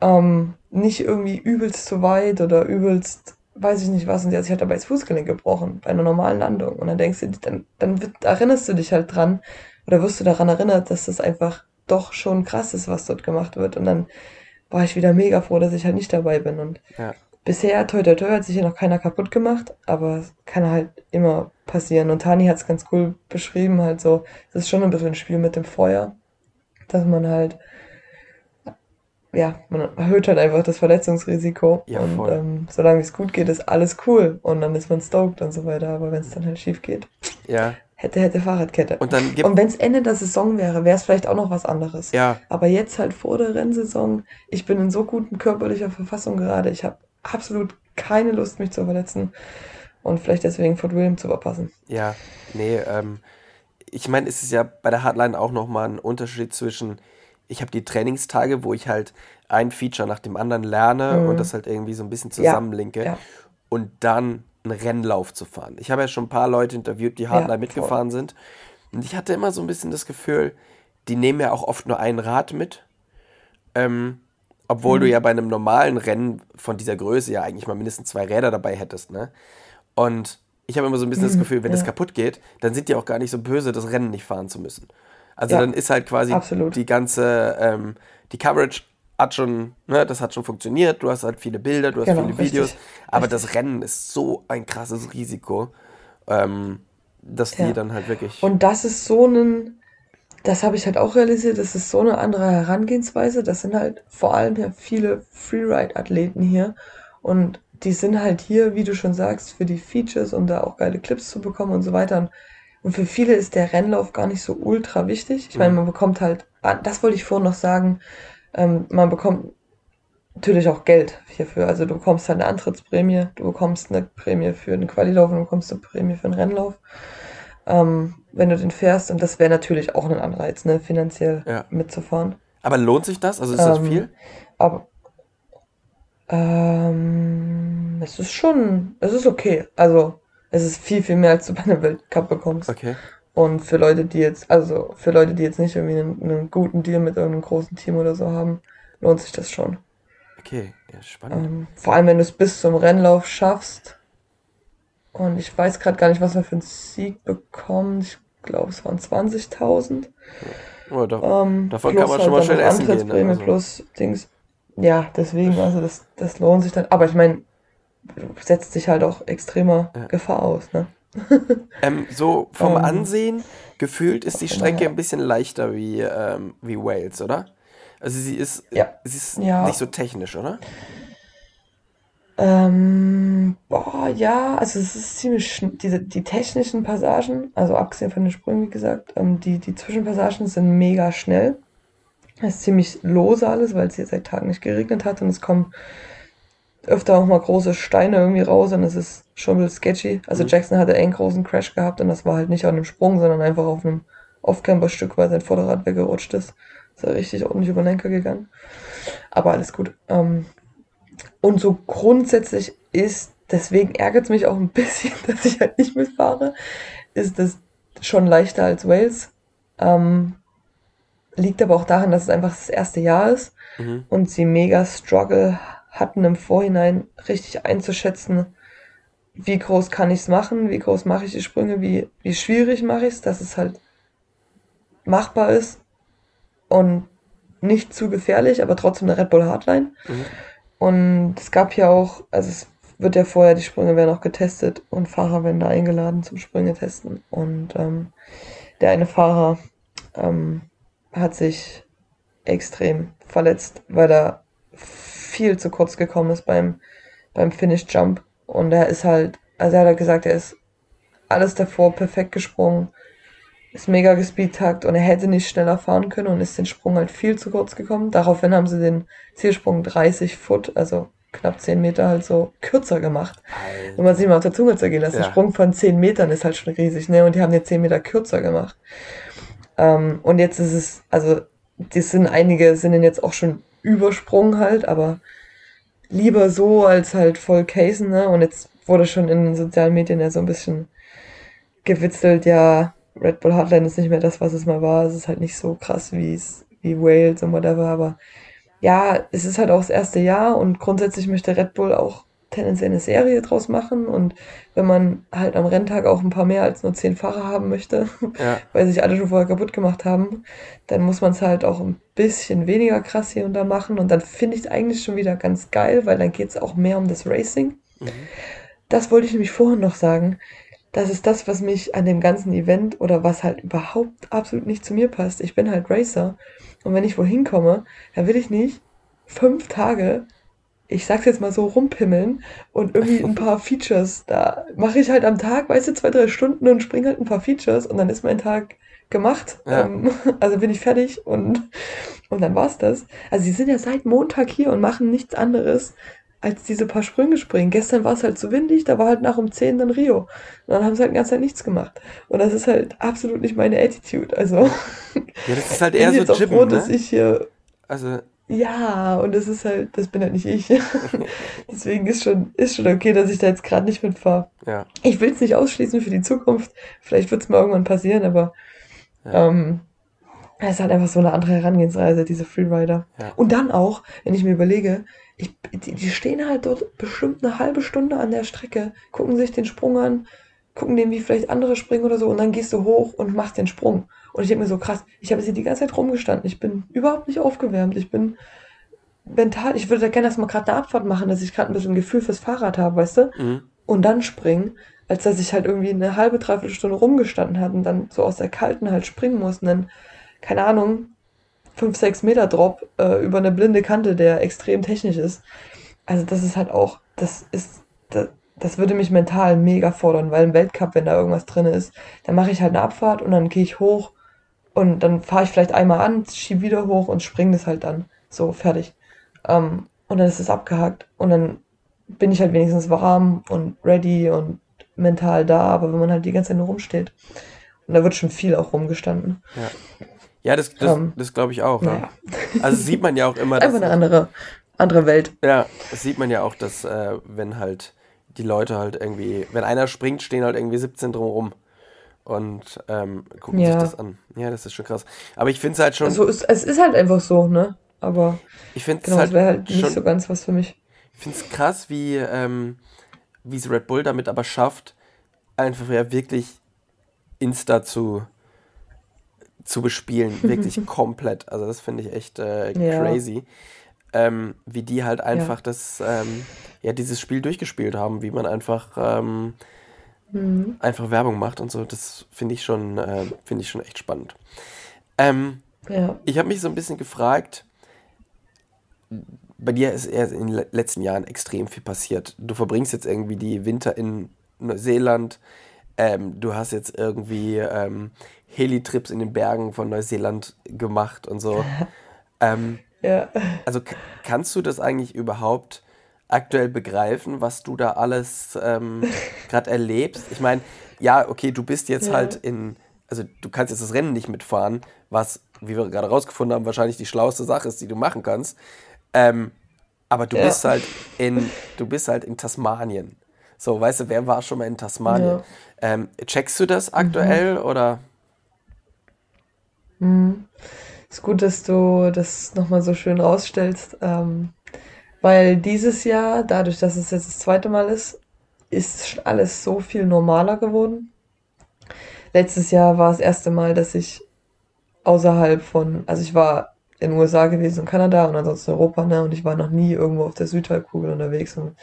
Ähm, nicht irgendwie übelst zu weit oder übelst, weiß ich nicht was, und sie hat sich halt dabei das Fußgelenk gebrochen bei einer normalen Landung. Und dann denkst du, dann, dann wird, erinnerst du dich halt dran oder wirst du daran erinnert, dass das einfach doch schon krass ist, was dort gemacht wird. Und dann war ich wieder mega froh, dass ich halt nicht dabei bin. Und ja. Bisher, toi toi toi, hat sich ja noch keiner kaputt gemacht, aber es kann halt immer passieren. Und Tani hat es ganz cool beschrieben, halt so, es ist schon ein bisschen ein Spiel mit dem Feuer, dass man halt, ja, man erhöht halt einfach das Verletzungsrisiko. Ja, und ähm, solange es gut geht, ist alles cool. Und dann ist man stoked und so weiter. Aber wenn es dann halt schief geht, ja. hätte, hätte Fahrradkette. Und, dann und wenn es Ende der Saison wäre, wäre es vielleicht auch noch was anderes. Ja. Aber jetzt halt vor der Rennsaison, ich bin in so guten körperlicher Verfassung gerade. Ich habe absolut keine Lust, mich zu verletzen und vielleicht deswegen Fort William zu verpassen. Ja, nee, ähm, ich meine, es ist ja bei der Hardline auch nochmal ein Unterschied zwischen, ich habe die Trainingstage, wo ich halt ein Feature nach dem anderen lerne mhm. und das halt irgendwie so ein bisschen zusammenlinke ja, ja. und dann einen Rennlauf zu fahren. Ich habe ja schon ein paar Leute interviewt, die Hardline ja, mitgefahren sind und ich hatte immer so ein bisschen das Gefühl, die nehmen ja auch oft nur ein Rad mit. Ähm, obwohl mhm. du ja bei einem normalen Rennen von dieser Größe ja eigentlich mal mindestens zwei Räder dabei hättest, ne? Und ich habe immer so ein bisschen das mhm, Gefühl, wenn ja. das kaputt geht, dann sind die auch gar nicht so böse, das Rennen nicht fahren zu müssen. Also ja, dann ist halt quasi absolut. die ganze, ähm, die Coverage hat schon, ne, das hat schon funktioniert, du hast halt viele Bilder, du hast genau, viele Videos, richtig, aber richtig. das Rennen ist so ein krasses Risiko, ähm, dass ja. die dann halt wirklich. Und das ist so ein, das habe ich halt auch realisiert, das ist so eine andere Herangehensweise. Das sind halt vor allem ja viele Freeride-Athleten hier und die sind halt hier, wie du schon sagst, für die Features, um da auch geile Clips zu bekommen und so weiter. Und für viele ist der Rennlauf gar nicht so ultra wichtig. Ich meine, man bekommt halt, ah, das wollte ich vorhin noch sagen, ähm, man bekommt natürlich auch Geld hierfür. Also du bekommst halt eine Antrittsprämie, du bekommst eine Prämie für den Qualilauf und du bekommst eine Prämie für den Rennlauf, ähm, wenn du den fährst. Und das wäre natürlich auch ein Anreiz, ne, finanziell ja. mitzufahren. Aber lohnt sich das? Also ist das ähm, viel? Aber ähm, es ist schon, es ist okay. Also, es ist viel, viel mehr, als du bei einer Weltcup bekommst. Okay. Und für Leute, die jetzt, also für Leute, die jetzt nicht irgendwie einen, einen guten Deal mit irgendeinem großen Team oder so haben, lohnt sich das schon. Okay, ja, spannend. Ähm, vor allem, wenn du es bis zum Rennlauf schaffst. Und ich weiß gerade gar nicht, was man für einen Sieg bekommt. Ich glaube, es waren 20.000. Oh, da, Ähm, davon kann man halt schon mal noch essen gehen. ne? Also. plus Dings. Ja, deswegen, also das, das lohnt sich dann. Aber ich meine, setzt sich halt auch extremer Ja. Gefahr aus, ne? [laughs] Ähm, so vom Ähm, Ansehen gefühlt ist die Strecke ein bisschen leichter wie, ähm, wie Wales, oder? Also sie ist, Ja. sie ist Ja. nicht so technisch, oder? Ähm, boah, ja, also es ist ziemlich, diese, die technischen Passagen, also abgesehen von den Sprüngen, wie gesagt, ähm, die, die Zwischenpassagen sind mega schnell. Es ist ziemlich lose alles, weil es hier seit Tagen nicht geregnet hat und es kommen öfter auch mal große Steine irgendwie raus und es ist schon ein bisschen sketchy. Also Mhm. Jackson hatte einen großen Crash gehabt und das war halt nicht auf einem Sprung, sondern einfach auf einem Off-Camber-Stück, weil sein Vorderrad weggerutscht ist. Ist er richtig ordentlich über den Lenker gegangen. Aber alles gut. Ähm, und so grundsätzlich ist, deswegen ärgert es mich auch ein bisschen, [laughs] dass ich halt nicht mitfahre, ist das schon leichter als Wales. Ähm, liegt aber auch daran, dass es einfach das erste Jahr ist Mhm. und sie mega Struggle hatten im Vorhinein richtig einzuschätzen, wie groß kann ich es machen, wie groß mache ich die Sprünge, wie, wie schwierig mache ich es, dass es halt machbar ist und nicht zu gefährlich, aber trotzdem eine Red Bull Hardline. Mhm. Und es gab ja auch, also es wird ja vorher, die Sprünge werden auch getestet und Fahrer werden da eingeladen zum Sprünge testen. Und ähm, der eine Fahrer ähm, hat sich extrem verletzt, weil er viel zu kurz gekommen ist beim, beim Finish Jump. Und er ist halt, also er hat halt gesagt, er ist alles davor perfekt gesprungen, ist mega gespeedtakt und er hätte nicht schneller fahren können und ist den Sprung halt viel zu kurz gekommen. Daraufhin haben sie den Zielsprung 30 Foot, also knapp 10 Meter halt so kürzer gemacht. Wenn man sich mal auf der Zunge zergehen lässt, Ja. ein Sprung von 10 Metern ist halt schon riesig, ne? Und die haben den 10 Meter kürzer gemacht. Ähm, und jetzt ist es, also, das sind einige, sind den jetzt auch schon übersprungen halt, aber lieber so als halt voll casen, ne? Und jetzt wurde schon in den sozialen Medien ja so ein bisschen gewitzelt, ja, Red Bull Hardline ist nicht mehr das, was es mal war. Es ist halt nicht so krass wie es, wie Wales und whatever, aber ja, es ist halt auch das erste Jahr und grundsätzlich möchte Red Bull auch tendenziell eine Serie draus machen und wenn man halt am Renntag auch ein paar mehr als nur zehn Fahrer haben möchte, [laughs] Ja. weil sich alle schon vorher kaputt gemacht haben, dann muss man es halt auch ein bisschen weniger krass hier und da machen und dann finde ich es eigentlich schon wieder ganz geil, weil dann geht es auch mehr um das Racing. Mhm. Das wollte ich nämlich vorhin noch sagen. Das ist das, was mich an dem ganzen Event oder was halt überhaupt absolut nicht zu mir passt. Ich bin halt Racer und wenn ich wohin komme, dann will ich nicht fünf Tage, ich sag's jetzt mal so, rumpimmeln und irgendwie ein paar [laughs] Features. Da mache ich halt am Tag, weißt du, zwei, drei Stunden und springe halt ein paar Features und dann ist mein Tag gemacht. Ja. Ähm, [laughs] also bin ich fertig und, und dann war's das. Also sie sind ja seit Montag hier und machen nichts anderes als diese paar Sprünge springen. Gestern war es halt zu windig, da war halt nach um 10 dann Rio. Und dann haben sie halt die ganze Zeit nichts gemacht. Und das ist halt absolut nicht meine Attitude. Also Ja, das ist halt eher so froh, Jibben, dass ne? ich hier Also, ja, und das ist halt, das bin halt nicht ich. [laughs] Deswegen ist schon, ist schon okay, dass ich da jetzt gerade nicht mitfahre. ja. Ich will es nicht ausschließen für die Zukunft. Vielleicht wird es mal irgendwann passieren, aber Ja. ähm, es ist halt einfach so eine andere Herangehensweise, diese Freerider. Ja. Und dann auch, wenn ich mir überlege, ich, die, die stehen halt dort bestimmt eine halbe Stunde an der Strecke, gucken sich den Sprung an, gucken den, wie vielleicht andere springen oder so, und dann gehst du hoch und machst den Sprung. Und ich denke mir so, krass, ich habe jetzt hier die ganze Zeit rumgestanden, ich bin überhaupt nicht aufgewärmt, ich bin mental, ich würde da gerne erstmal gerade eine Abfahrt machen, dass ich gerade ein bisschen Gefühl fürs Fahrrad habe, weißt du? Mhm. und dann springen, als dass ich halt irgendwie eine halbe, dreiviertel Stunde rumgestanden hat und dann so aus der kalten halt springen muss und dann, keine Ahnung, 5, 6 Meter Drop äh, über eine blinde Kante, der extrem technisch ist. Also das ist halt auch, das ist, das, das würde mich mental mega fordern, weil im Weltcup, wenn da irgendwas drin ist, dann mache ich halt eine Abfahrt und dann gehe ich hoch und dann fahre ich vielleicht einmal an, schiebe wieder hoch und springe das halt dann. So, fertig. Ähm, und dann ist es abgehakt und dann bin ich halt wenigstens warm und ready und mental da, aber wenn man halt die ganze Zeit nur rumsteht. Und da wird schon viel auch rumgestanden. Ja, das, das, Ähm, das glaube ich auch. Naja, Ja. Also sieht man ja auch immer, [laughs] dass, einfach eine andere, andere Welt. ja, das sieht man ja auch, dass äh, wenn halt die Leute halt irgendwie, wenn einer springt, stehen halt irgendwie 17 drumherum und ähm, gucken Ja. sich das an. Ja, das ist schon krass. Aber ich finde es halt schon, Also es, es ist halt einfach so, ne? Aber ich finde es genau, halt, wäre halt nicht schon, so ganz was für mich. ich finde es krass, wie ähm, wie es Red Bull damit aber schafft, einfach ja wirklich Insta zu zu bespielen. Wirklich [laughs] komplett. Also das finde ich echt äh, crazy. Ja. Ähm, wie die halt einfach ja. das, ähm, ja, dieses Spiel durchgespielt haben, wie man einfach, ähm, mhm. einfach Werbung macht und so. Das finde ich schon, äh, finde ich schon echt spannend. Ähm, ja. Ich habe mich so ein bisschen gefragt, bei dir ist eher in den letzten Jahren extrem viel passiert. Du verbringst jetzt irgendwie die Winter in Neuseeland. Ähm, du hast jetzt irgendwie ähm, Heli-Trips in den Bergen von Neuseeland gemacht und so. [laughs] ähm, ja. Also kannst du das eigentlich überhaupt aktuell begreifen, was du da alles ähm, [laughs] gerade erlebst? Ich meine, ja, okay, du bist jetzt ja. halt in, also du kannst jetzt das Rennen nicht mitfahren, was, wie wir gerade rausgefunden haben, wahrscheinlich die schlauste Sache ist, die du machen kannst. Ähm, aber du ja. bist halt in, du bist halt in Tasmanien. So, weißt du, wer war schon mal in Tasmanien? Ja. Ähm, checkst du das aktuell mhm. oder? Mhm. Ist gut, dass du das nochmal so schön rausstellst, ähm, weil dieses Jahr, dadurch, dass es jetzt das zweite Mal ist, ist alles so viel normaler geworden. Letztes Jahr war das erste Mal, dass ich außerhalb von, also ich war in den USA gewesen und Kanada und ansonsten Europa, ne? Und ich war noch nie irgendwo auf der Südhalbkugel unterwegs. Und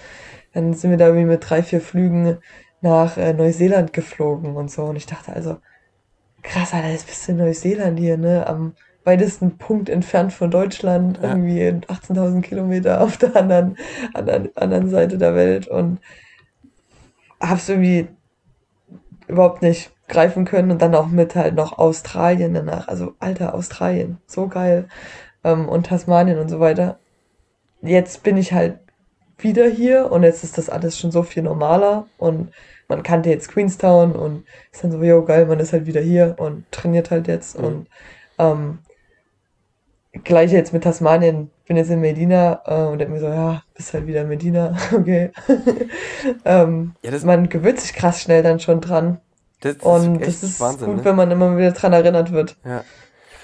dann sind wir da irgendwie mit drei, vier Flügen nach äh, Neuseeland geflogen und so. Und ich dachte also, krass, Alter, jetzt bist du in Neuseeland hier, ne? Am weitesten Punkt entfernt von Deutschland, ja. irgendwie 18.000 Kilometer [laughs] auf der anderen, anderen, anderen Seite der Welt und hab's irgendwie überhaupt nicht greifen können und dann auch mit halt noch Australien danach. Also, alter, Australien, so geil. Ähm, und Tasmanien und so weiter. Jetzt bin ich halt wieder hier und jetzt ist das alles schon so viel normaler und man kannte jetzt Queenstown und ist dann so, jo, geil, man ist halt wieder hier und trainiert halt jetzt mhm. und ähm, gleich jetzt mit Tasmanien, bin jetzt in Medina äh, und denke mir so, ja, bist halt wieder in Medina, [laughs] okay. [laughs] ähm, ja, man gewöhnt sich krass schnell dann schon dran das, das und ist das ist Wahnsinn, gut, ne? wenn man immer wieder dran erinnert wird. Ja.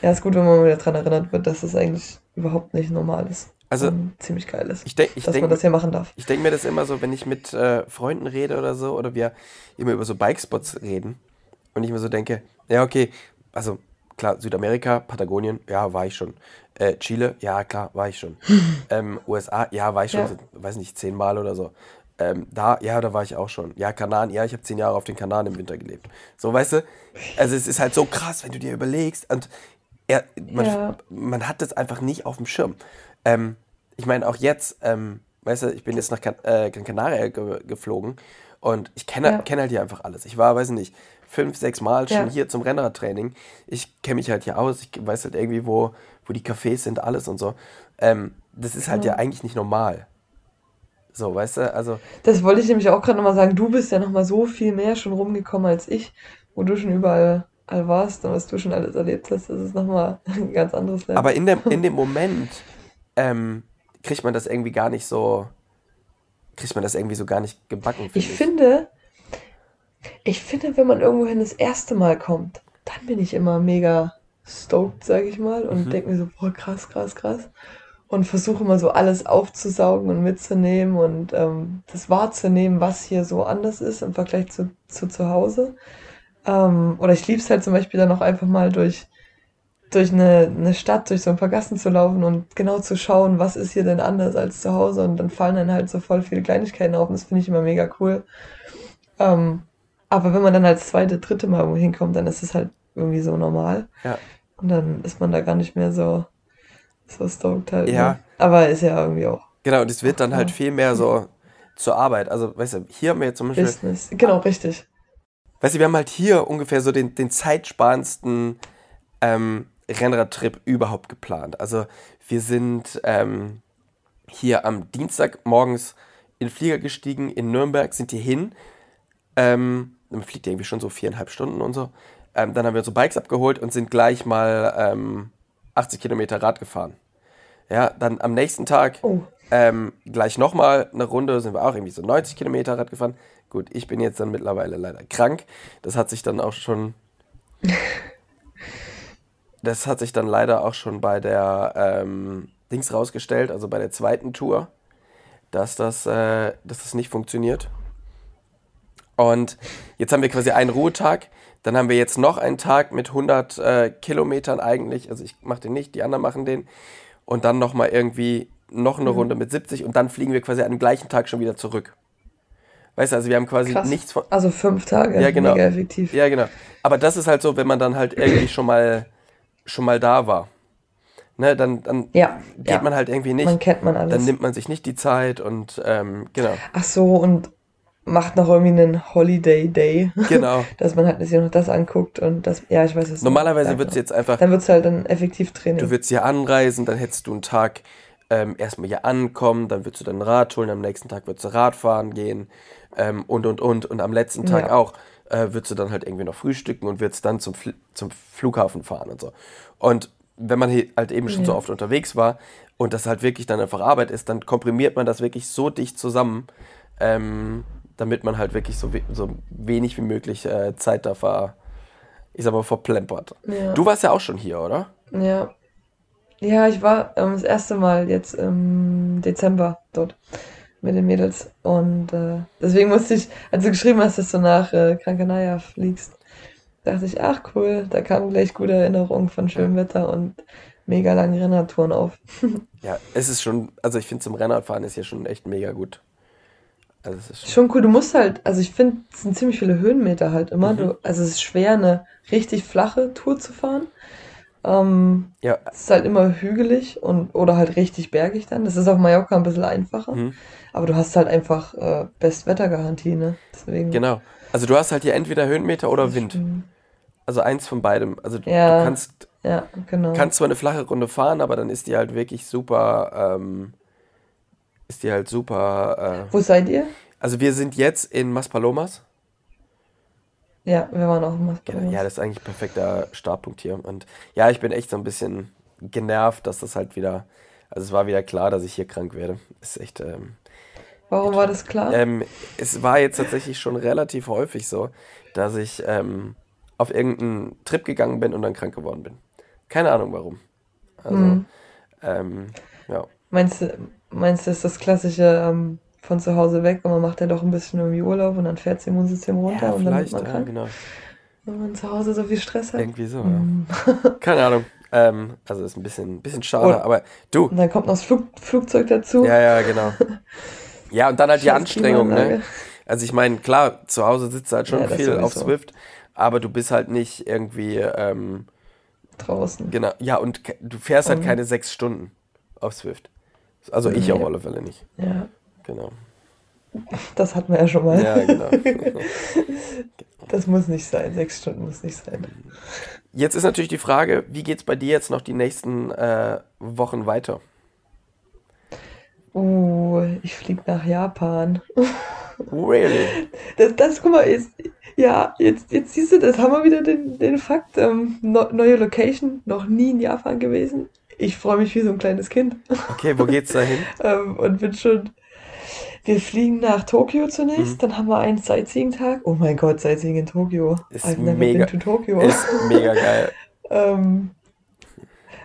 Ja, ist gut, wenn man wieder dran erinnert wird, dass das eigentlich überhaupt nicht normal ist. Also ziemlich geil ist, ich denk, ich dass denk, man das hier machen darf. Ich denke mir das immer so, wenn ich mit äh, Freunden rede oder so, oder wir immer über so Bikespots reden und ich mir so denke, ja, okay, also klar, Südamerika, Patagonien, ja, war ich schon. Äh, Chile, ja, klar, war ich schon. [laughs] ähm, USA, ja, war ich schon, ja. weiß nicht, zehnmal oder so. Ähm, da, ja, da war ich auch schon. Ja, Kanaren, ja, ich habe zehn Jahre auf den Kanaren im Winter gelebt. So, weißt du? Also es ist halt so krass, wenn du dir überlegst. Und er, man, ja. man hat das einfach nicht auf dem Schirm. Ähm, ich meine, auch jetzt, ähm, weißt du, ich bin jetzt nach kan äh, Gran Canaria ge geflogen und ich kenne ja. kenn halt hier einfach alles. Ich war, weiß nicht, fünf, sechs Mal schon ja. hier zum Rennradtraining. Ich kenne mich halt hier aus. Ich weiß halt irgendwie, wo, wo die Cafés sind, alles und so. Ähm, das ist halt ja eigentlich nicht normal. So, weißt du, also. Das wollte ich nämlich auch gerade nochmal sagen. Du bist ja nochmal so viel mehr schon rumgekommen als ich, wo du schon überall warst und was du schon alles erlebt hast. Das ist nochmal [laughs] ein ganz anderes Leben. Aber in dem, in dem Moment ähm, kriegt man das irgendwie gar nicht so. Kriegt man das irgendwie so gar nicht gebacken. Find ich, ich finde, ich finde, wenn man irgendwohin das erste Mal kommt, dann bin ich immer mega stoked, sag ich mal, und mhm. denke mir so, boah, krass, krass, krass und versuche immer so alles aufzusaugen und mitzunehmen und ähm, das wahrzunehmen, was hier so anders ist im Vergleich zu zu, zu Hause. Ähm, oder ich liebe es halt zum Beispiel dann auch einfach mal durch, durch eine, eine Stadt, durch so ein paar Gassen zu laufen und genau zu schauen, was ist hier denn anders als zu Hause und dann fallen dann halt so voll viele Kleinigkeiten auf und das finde ich immer mega cool. Ähm, aber wenn man dann als zweite, dritte Mal irgendwo hinkommt, dann ist es halt irgendwie so normal. Ja. Und dann ist man da gar nicht mehr so, so stoked halt. Ja. Ne? Aber ist ja irgendwie auch. Genau, und es wird dann halt viel mehr so zur Arbeit. Also, weißt du, hier haben wir jetzt zum Beispiel. Business. Genau, richtig. Weißt du, wir haben halt hier ungefähr so den, den zeitsparendsten ähm, Rennradtrip überhaupt geplant. Also, wir sind ähm, hier am Dienstag morgens in den Flieger gestiegen, in Nürnberg, sind hier hin. Ähm, man fliegt irgendwie schon so viereinhalb Stunden und so. Ähm, dann haben wir unsere Bikes abgeholt und sind gleich mal ähm, 80 Kilometer Rad gefahren. Ja, dann am nächsten Tag oh. ähm, gleich nochmal eine Runde, sind wir auch irgendwie so 90 Kilometer Rad gefahren. Gut, ich bin jetzt dann mittlerweile leider krank. Das hat sich dann auch schon. [laughs] das hat sich dann leider auch schon bei der ähm, Dings rausgestellt, also bei der zweiten Tour, dass das, äh, dass das nicht funktioniert. Und jetzt haben wir quasi einen Ruhetag. Dann haben wir jetzt noch einen Tag mit 100 äh, Kilometern eigentlich. Also ich mache den nicht, die anderen machen den. Und dann nochmal irgendwie noch eine mhm. Runde mit 70 und dann fliegen wir quasi an dem gleichen Tag schon wieder zurück. Weißt du, also wir haben quasi Krass. nichts von. Also fünf Tage. Ja, genau. Mega effektiv. Ja, genau. Aber das ist halt so, wenn man dann halt irgendwie schon mal, schon mal da war. Ne, dann, dann ja, geht ja. man halt irgendwie nicht. Man kennt man alles. Dann nimmt man sich nicht die Zeit und ähm, genau. Ach so, und macht noch irgendwie einen Holiday Day. Genau. [laughs] dass man halt sich noch das anguckt und das, ja, ich weiß es Normalerweise wird es jetzt einfach. Dann wird es halt dann effektiv Training. Du würdest hier anreisen, dann hättest du einen Tag ähm, erstmal hier ankommen, dann würdest du dein Rad holen, am nächsten Tag würdest du Radfahren gehen ähm, und und und und am letzten Tag ja. auch äh, würdest du dann halt irgendwie noch frühstücken und würdest dann zum, Fl zum Flughafen fahren und so. Und wenn man halt eben schon ja. so oft unterwegs war und das halt wirklich dann einfach Arbeit ist, dann komprimiert man das wirklich so dicht zusammen, ähm, damit man halt wirklich so, we so wenig wie möglich äh, Zeit da ver, ich sag mal, verplempert. Ja. Du warst ja auch schon hier, oder? Ja. Ja, ich war ähm, das erste Mal jetzt im Dezember dort mit den Mädels. Und äh, deswegen musste ich, als du geschrieben hast, dass du nach äh, Krankenaya fliegst, dachte ich, ach cool, da kamen gleich gute Erinnerungen von schönem Wetter und mega langen Rennradtouren auf. [laughs] ja, es ist schon, also ich finde zum Rennradfahren ist ja schon echt mega gut. Also es ist schon, schon cool. Du musst halt, also ich finde, es sind ziemlich viele Höhenmeter halt immer. Mhm. Du, also es ist schwer, eine richtig flache Tour zu fahren. Ähm, ja. Es ist halt immer hügelig und oder halt richtig bergig dann. Das ist auf Mallorca ein bisschen einfacher. Mhm. Aber du hast halt einfach äh, Bestwettergarantie, ne? Deswegen. Genau. Also du hast halt hier entweder Höhenmeter oder Wind. Also eins von beidem. Also ja, du kannst, ja, genau. kannst zwar eine flache Runde fahren, aber dann ist die halt wirklich super, ähm, ist die halt super. Äh, Wo seid ihr? Also wir sind jetzt in Maspalomas. Ja, wir waren auch in Maspalomas. Genau, ja, das ist eigentlich ein perfekter Startpunkt hier. Und ja, ich bin echt so ein bisschen genervt, dass das halt wieder, also es war wieder klar, dass ich hier krank werde. Ist echt. Ähm, Warum war das klar? Ähm, es war jetzt tatsächlich schon relativ häufig so, dass ich ähm, auf irgendeinen Trip gegangen bin und dann krank geworden bin. Keine Ahnung warum. Also, mhm. ähm, ja. Meinst du, meinst du, ist das klassische ähm, von zu Hause weg und man macht ja doch ein bisschen irgendwie Urlaub und dann fährt das Immunsystem runter ja, und dann wird man krank? Ja, genau. Wenn man zu Hause so viel Stress hat. Irgendwie so, mhm. ja. [laughs] Keine Ahnung. Ähm, also ist ein bisschen, ein bisschen schade, und, aber du. Und dann kommt noch das Flug, Flugzeug dazu. Ja, ja, genau. [laughs] Ja, und dann halt die Anstrengung, ne? Also ich meine, klar, zu Hause sitzt halt schon ja, viel auf Swift, aber du bist halt nicht irgendwie ähm, draußen. Genau, ja, und du fährst halt keine sechs Stunden auf Swift. Also ich nee. auf alle Fälle nicht. Ja. Genau. Das hatten wir ja schon mal. Ja, genau. [laughs] das muss nicht sein. Sechs Stunden muss nicht sein. Jetzt ist natürlich die Frage, wie geht es bei dir jetzt noch die nächsten äh, Wochen weiter? Oh, ich fliege nach Japan. Really? [laughs] Das, das guck mal, jetzt, ja, jetzt, jetzt siehst du, das haben wir wieder den, den Fakt. Ähm, no, neue Location, noch nie in Japan gewesen. Ich freue mich wie so ein kleines Kind. Okay, wo geht's da hin? [laughs] ähm, und bin schon. Wir fliegen nach Tokio zunächst, mhm. dann haben wir einen Sightseeing-Tag. Oh mein Gott, Sightseeing in Tokio. Ist I've never mega, been to Tokio. Ist mega geil. [laughs] ähm,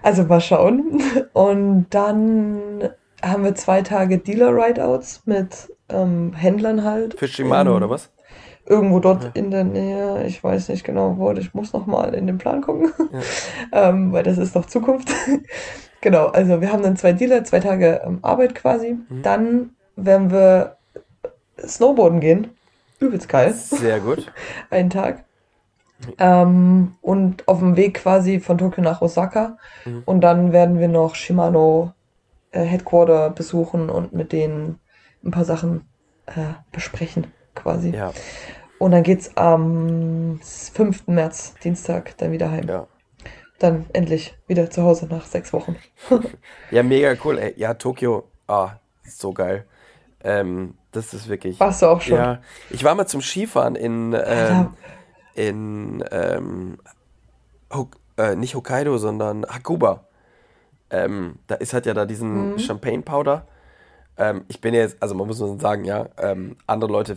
also mal schauen. Und dann haben wir zwei Tage Dealer-Rideouts mit ähm, Händlern halt. Für Shimano oder was? Irgendwo dort ja. in der Nähe, ich weiß nicht genau wo, ich muss noch mal in den Plan gucken, ja. [laughs] ähm, weil das ist noch Zukunft. [laughs] genau, also wir haben dann zwei Dealer, zwei Tage ähm, Arbeit quasi. Mhm. Dann werden wir Snowboarden gehen. Übelst geil. Sehr gut. [laughs] Einen Tag. Ähm, und auf dem Weg quasi von Tokio nach Osaka. Mhm. Und dann werden wir noch Shimano äh, Headquarter besuchen und mit denen ein paar Sachen äh, besprechen, quasi. Ja. Und dann geht's am 5. März, Dienstag, dann wieder heim. Ja. Dann endlich wieder zu Hause nach sechs Wochen. [laughs] ja, mega cool. Ey. Ja, Tokio, ah, so geil. Ähm, das ist wirklich. Warst du auch schon? Ja, ich war mal zum Skifahren in, ähm, in ähm, Hok äh, nicht Hokkaido, sondern Hakuba. Ähm, da ist halt ja da diesen mhm. Champagne Powder. Ähm, ich bin jetzt, also man muss nur sagen, ja, ähm, andere Leute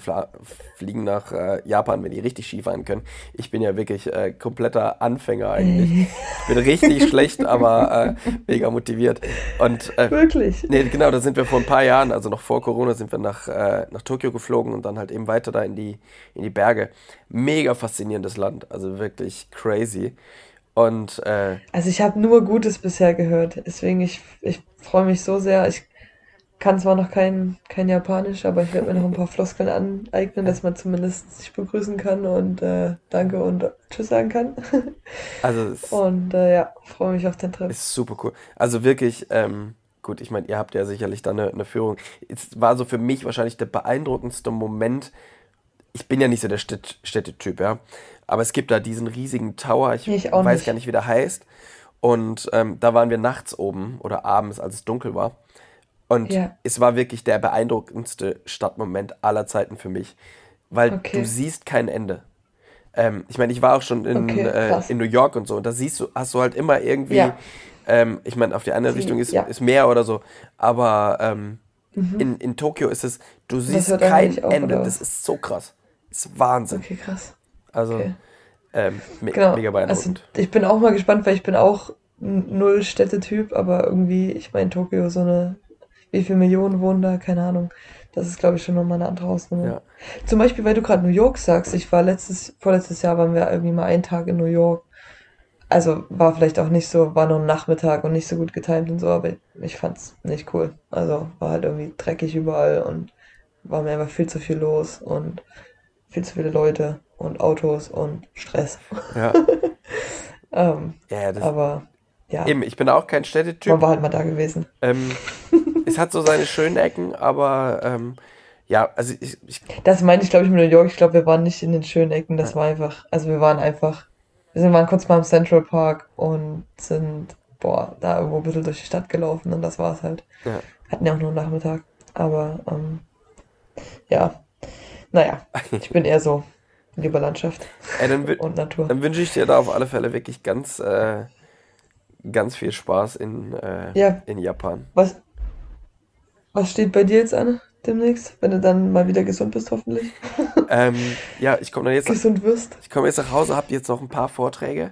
fliegen nach äh, Japan, wenn die richtig Skifahren können. Ich bin ja wirklich äh, kompletter Anfänger eigentlich. ich bin richtig [laughs] schlecht, aber äh, mega motiviert. Und, äh, wirklich? Nee, genau, da sind wir vor ein paar Jahren, also noch vor Corona, sind wir nach, äh, nach Tokio geflogen und dann halt eben weiter da in die, in die Berge. Mega faszinierendes Land, also wirklich crazy. Und, äh, also ich habe nur Gutes bisher gehört, deswegen ich, ich freue mich so sehr. Ich kann zwar noch kein, kein Japanisch, aber ich werde mir noch ein paar Floskeln aneignen, dass man zumindest sich begrüßen kann und äh, Danke und Tschüss sagen kann. [laughs] Also und äh, ja, freue mich auf den Trip. Ist super cool. Also wirklich, ähm, gut, ich meine, ihr habt ja sicherlich da eine, eine Führung. Es war so für mich wahrscheinlich der beeindruckendste Moment. Ich bin ja nicht so der Städt Städtetyp, ja. Aber es gibt da diesen riesigen Tower, ich, ich weiß nicht. gar nicht, wie der heißt. Und ähm, da waren wir nachts oben oder abends, als es dunkel war. Und ja. es war wirklich der beeindruckendste Stadtmoment aller Zeiten für mich, weil okay. du siehst kein Ende. Ähm, ich meine, ich war auch schon in, okay, äh, in New York und so, und da siehst du, hast du halt immer irgendwie, ja. ähm, ich meine, auf die andere Richtung ist, ja. ist Meer oder so, aber ähm, mhm. in, in Tokio ist es, du siehst kein Ende. Das ist so krass. Das ist Wahnsinn. Okay, krass. Also, okay. Ähm, me genau. mega beeindruckend. Also, ich bin auch mal gespannt, weil ich bin auch null Städtetyp, aber irgendwie, ich meine, Tokio so eine wie viele Millionen wohnen da, keine Ahnung. Das ist, glaube ich, schon nochmal eine andere Hausnummer. Ja. Zum Beispiel, weil du gerade New York sagst, ich war letztes, vorletztes Jahr waren wir irgendwie mal einen Tag in New York. Also war vielleicht auch nicht so, war nur ein Nachmittag und nicht so gut getimt und so, aber ich fand's nicht cool. Also war halt irgendwie dreckig überall und war mir einfach viel zu viel los und viel zu viele Leute und Autos und Stress. Ja. [laughs] ähm, ja, das, aber ja. Eben, ich bin auch kein Städtetyp. Man war halt mal da gewesen. Ähm, [laughs] es hat so seine schönen Ecken, aber ähm, ja, also ich, ich Das meine ich, glaube ich, mit New York. Ich glaube, wir waren nicht in den schönen Ecken. Das ja. war einfach, also wir waren einfach, wir sind, waren kurz mal im Central Park und sind, boah, da irgendwo ein bisschen durch die Stadt gelaufen und das war es halt. Ja. Hatten ja auch nur einen Nachmittag. Aber, ähm, ja, naja, [laughs] ich bin eher so lieber Landschaft Ey, und Natur. Dann wünsche ich dir da auf alle Fälle wirklich ganz, äh, ganz viel Spaß in, äh, ja. in Japan. Was, was steht bei dir jetzt an demnächst, wenn du dann mal wieder gesund bist, hoffentlich? [laughs] ähm, ja, ich komme dann jetzt. Gesund wirst. Ich komme jetzt nach Hause, habe jetzt noch ein paar Vorträge.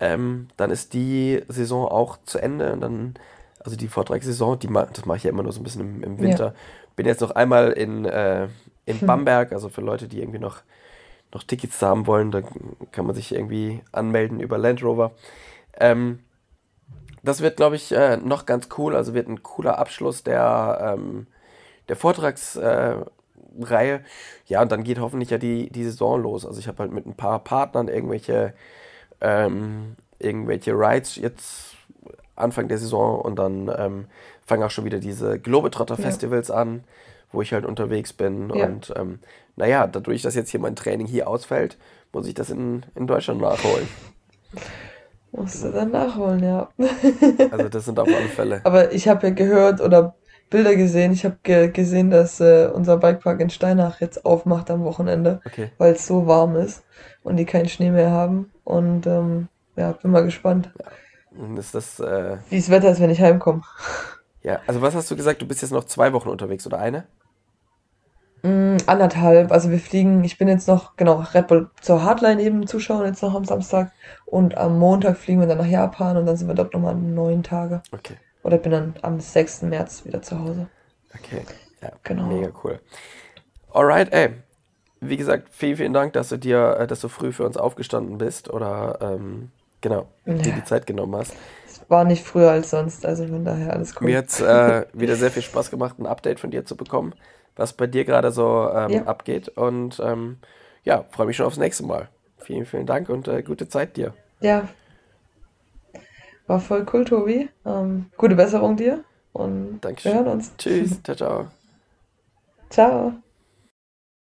Ähm, dann ist die Saison auch zu Ende und dann, also die Vortragssaison, die das mache ich ja immer nur so ein bisschen im, im Winter. Ja. Bin jetzt noch einmal in, äh, in hm. Bamberg, also für Leute, die irgendwie noch, noch Tickets haben wollen, da kann man sich irgendwie anmelden über Land Rover. Ähm, das wird, glaube ich, äh, noch ganz cool. Also wird ein cooler Abschluss der, ähm, der Vortragsreihe. Äh, ja, und dann geht hoffentlich ja die, die Saison los. Also ich habe halt mit ein paar Partnern irgendwelche, ähm, irgendwelche Rides jetzt Anfang der Saison und dann ähm, fangen auch schon wieder diese Globetrotter-Festivals ja. an, wo ich halt unterwegs bin. Ja. Und ähm, naja, dadurch, dass jetzt hier mein Training hier ausfällt, muss ich das in, in Deutschland nachholen. [laughs] Musst du dann nachholen, ja. [laughs] Also das sind auf alle Fälle. Aber ich habe ja gehört oder Bilder gesehen. Ich habe ge gesehen, dass äh, unser Bikepark in Steinach jetzt aufmacht am Wochenende, okay. weil es so warm ist und die keinen Schnee mehr haben. Und ähm, ja, bin mal gespannt. Ja. Ist das, äh... wie das Wetter ist, wenn ich heimkomme. Ja, also was hast du gesagt? Du bist jetzt noch zwei Wochen unterwegs oder eine? Mm, anderthalb. Also wir fliegen, ich bin jetzt noch, genau, Red Bull zur Hardline eben zuschauen, jetzt noch am Samstag. Und am Montag fliegen wir dann nach Japan und dann sind wir dort nochmal neun Tage. Okay. Oder ich bin dann am 6. März wieder zu Hause. Okay. Ja, genau. Mega cool. Alright, ey. Wie gesagt, vielen, vielen Dank, dass du dir, äh, dass du früh für uns aufgestanden bist oder ähm, genau, ja. dir die Zeit genommen hast. Es war nicht früher als sonst, also von daher alles cool. Mir hat es äh, wieder sehr viel Spaß gemacht, ein Update von dir zu bekommen was bei dir gerade so ähm, ja. abgeht. Und ähm, ja, freue mich schon aufs nächste Mal. Vielen, vielen Dank und äh, gute Zeit dir. Ja. War voll cool, Tobi. Ähm, gute Besserung dir und Dankeschön. wir hören uns. Tschüss. ciao, ciao. Ciao.